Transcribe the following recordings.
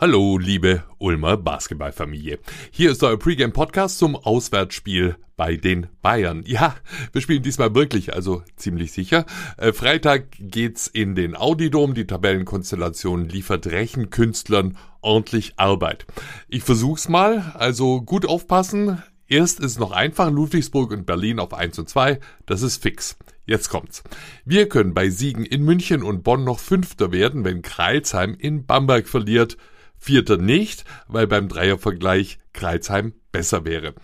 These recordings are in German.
Hallo, liebe Ulmer Basketballfamilie. Hier ist euer Pregame Podcast zum Auswärtsspiel bei den Bayern. Ja, wir spielen diesmal wirklich, also ziemlich sicher. Äh, Freitag geht's in den Audidom. Die Tabellenkonstellation liefert Rechenkünstlern ordentlich Arbeit. Ich versuch's mal, also gut aufpassen. Erst ist noch einfach Ludwigsburg und Berlin auf 1 und 2, das ist fix. Jetzt kommt's. Wir können bei Siegen in München und Bonn noch Fünfter werden, wenn Kreilsheim in Bamberg verliert. Vierter nicht, weil beim Dreiervergleich Kreilsheim besser wäre.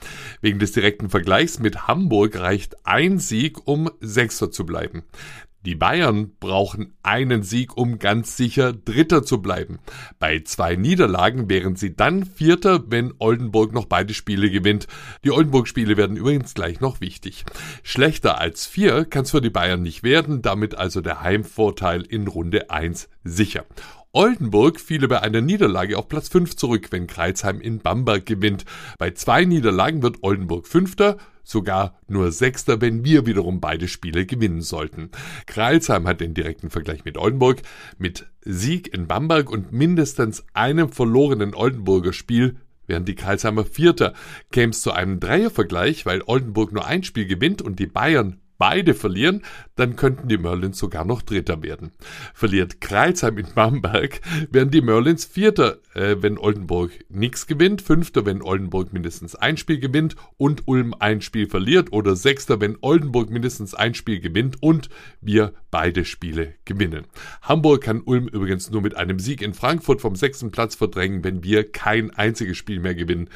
Wegen des direkten Vergleichs mit Hamburg reicht ein Sieg, um Sechster zu bleiben. Die Bayern brauchen einen Sieg, um ganz sicher Dritter zu bleiben. Bei zwei Niederlagen wären sie dann Vierter, wenn Oldenburg noch beide Spiele gewinnt. Die Oldenburg-Spiele werden übrigens gleich noch wichtig. Schlechter als vier kann es für die Bayern nicht werden, damit also der Heimvorteil in Runde 1 sicher. Oldenburg fiele bei einer Niederlage auf Platz 5 zurück, wenn Kreilsheim in Bamberg gewinnt. Bei zwei Niederlagen wird Oldenburg Fünfter, sogar nur Sechster, wenn wir wiederum beide Spiele gewinnen sollten. Kreilsheim hat den direkten Vergleich mit Oldenburg. Mit Sieg in Bamberg und mindestens einem verlorenen Oldenburger Spiel während die Karlsheimer Vierter. Käme es zu einem Dreiervergleich, weil Oldenburg nur ein Spiel gewinnt und die Bayern beide verlieren, dann könnten die Merlins sogar noch Dritter werden. Verliert Kreilsheim in Bamberg, wären die Merlins Vierter, äh, wenn Oldenburg nichts gewinnt, Fünfter, wenn Oldenburg mindestens ein Spiel gewinnt und Ulm ein Spiel verliert oder Sechster, wenn Oldenburg mindestens ein Spiel gewinnt und wir beide Spiele gewinnen. Hamburg kann Ulm übrigens nur mit einem Sieg in Frankfurt vom sechsten Platz verdrängen, wenn wir kein einziges Spiel mehr gewinnen.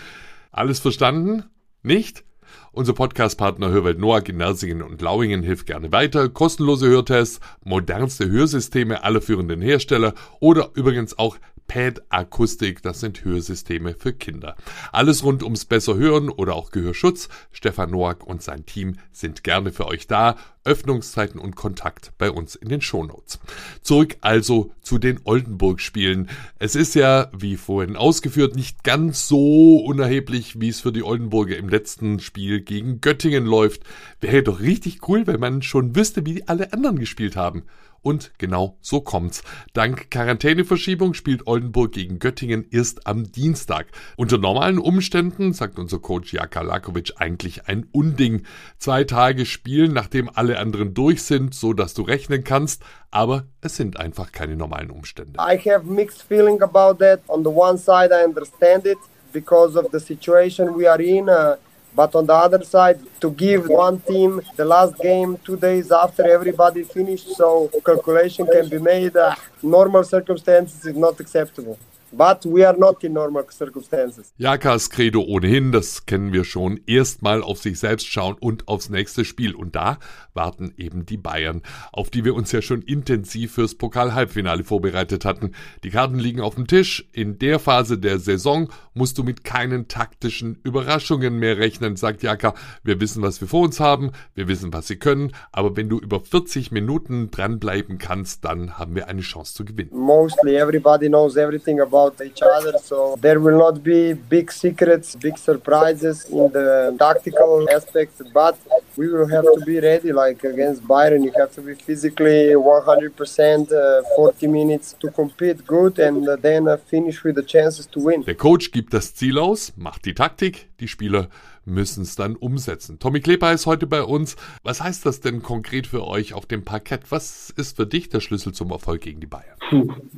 Alles verstanden? Nicht? Unser Podcastpartner Hörwelt Noack in Nersingen und Lauingen hilft gerne weiter. Kostenlose Hörtests, modernste Hörsysteme aller führenden Hersteller oder übrigens auch Pad Akustik, das sind Hörsysteme für Kinder. Alles rund ums besser hören oder auch Gehörschutz. Stefan Noack und sein Team sind gerne für euch da. Öffnungszeiten und Kontakt bei uns in den Shownotes. Zurück also zu den Oldenburg-Spielen. Es ist ja, wie vorhin ausgeführt, nicht ganz so unerheblich, wie es für die Oldenburger im letzten Spiel gegen Göttingen läuft. Wäre doch richtig cool, wenn man schon wüsste, wie alle anderen gespielt haben. Und genau so kommt's. Dank Quarantäneverschiebung spielt Oldenburg gegen Göttingen erst am Dienstag. Unter normalen Umständen, sagt unser Coach Jaka Lakovic, eigentlich ein Unding. Zwei Tage spielen, nachdem alle anderen durch sind, so dass du rechnen kannst, aber es sind einfach keine normalen Umstände. I have mixed feeling about that. On the one side I understand it because of the situation we are in. Uh But on the other side, to give one team the last game two days after everybody finished, so calculation can be made. Uh, normal circumstances is not acceptable. But we are not in normal circumstances. Jakas Credo ohnehin, das kennen wir schon, erstmal auf sich selbst schauen und aufs nächste Spiel. Und da warten eben die Bayern, auf die wir uns ja schon intensiv fürs Pokal-Halbfinale vorbereitet hatten. Die Karten liegen auf dem Tisch. In der Phase der Saison musst du mit keinen taktischen Überraschungen mehr rechnen, sagt Jaka. Wir wissen, was wir vor uns haben, wir wissen, was sie können, aber wenn du über 40 Minuten dranbleiben kannst, dann haben wir eine Chance zu gewinnen. Mostly everybody knows everything about about each other. So there will not be big secrets, big surprises in the tactical aspects, but we will have to be ready. Like against Bayern, you have to be physically 100%, uh, 40 minutes to compete good and then uh, finish with the chances to win. Der Coach gibt das Ziel aus, macht die Taktik, die Spieler müssen es dann umsetzen. Tommy Kleber ist heute bei uns. Was heißt das denn konkret für euch auf dem Parkett? Was ist für dich der Schlüssel zum Erfolg gegen die Bayern?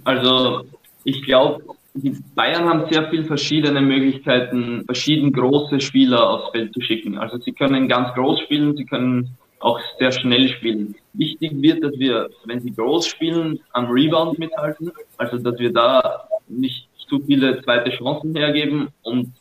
Also ich glaube, die Bayern haben sehr viele verschiedene Möglichkeiten, verschieden große Spieler aufs Feld zu schicken. Also sie können ganz groß spielen, sie können auch sehr schnell spielen. Wichtig wird, dass wir, wenn sie groß spielen, am Rebound mithalten. Also dass wir da nicht zu viele zweite Chancen hergeben und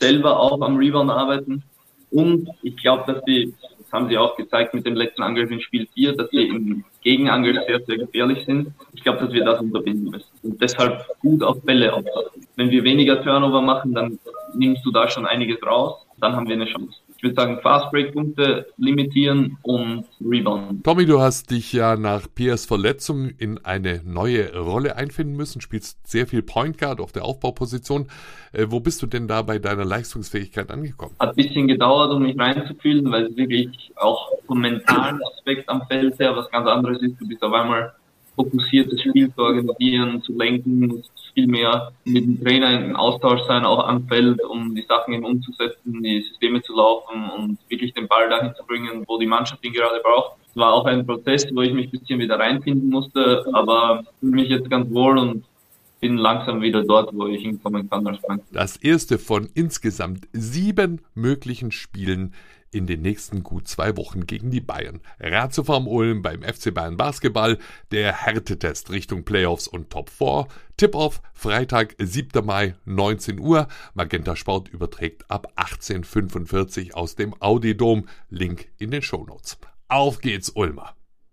selber auch am Rebound arbeiten. Und ich glaube, dass sie haben sie auch gezeigt mit dem letzten Angriff in Spiel 4, dass sie im Gegenangriff sehr, sehr gefährlich sind. Ich glaube, dass wir das unterbinden müssen. Und deshalb gut auf Bälle aufpassen. Wenn wir weniger Turnover machen, dann nimmst du da schon einiges raus. Dann haben wir eine Chance würde sagen, Fastbreak-Punkte limitieren und Rebound. Tommy, du hast dich ja nach PS Verletzung in eine neue Rolle einfinden müssen, spielst sehr viel Point Guard auf der Aufbauposition. Äh, wo bist du denn da bei deiner Leistungsfähigkeit angekommen? Hat ein bisschen gedauert, um mich reinzufühlen, weil es wirklich auch vom mentalen Aspekt am Feld her was ganz anderes ist. Du bist auf einmal fokussiertes Spiel zu organisieren, zu lenken, viel mehr mit dem Trainer im Austausch sein, auch am Feld, um die Sachen eben umzusetzen, die Systeme zu laufen und wirklich den Ball dahin zu bringen, wo die Mannschaft ihn gerade braucht. Es war auch ein Prozess, wo ich mich ein bisschen wieder reinfinden musste, aber fühle mich jetzt ganz wohl und bin langsam wieder dort, wo ich hinkommen kann. Das erste von insgesamt sieben möglichen Spielen in den nächsten gut zwei Wochen gegen die Bayern. Ratiofarm Ulm beim FC Bayern Basketball, der Härtetest Richtung Playoffs und Top 4. Tip-Off Freitag, 7. Mai, 19 Uhr. Magenta Sport überträgt ab 18.45 aus dem Audi Dom. Link in den Shownotes. Auf geht's, Ulmer!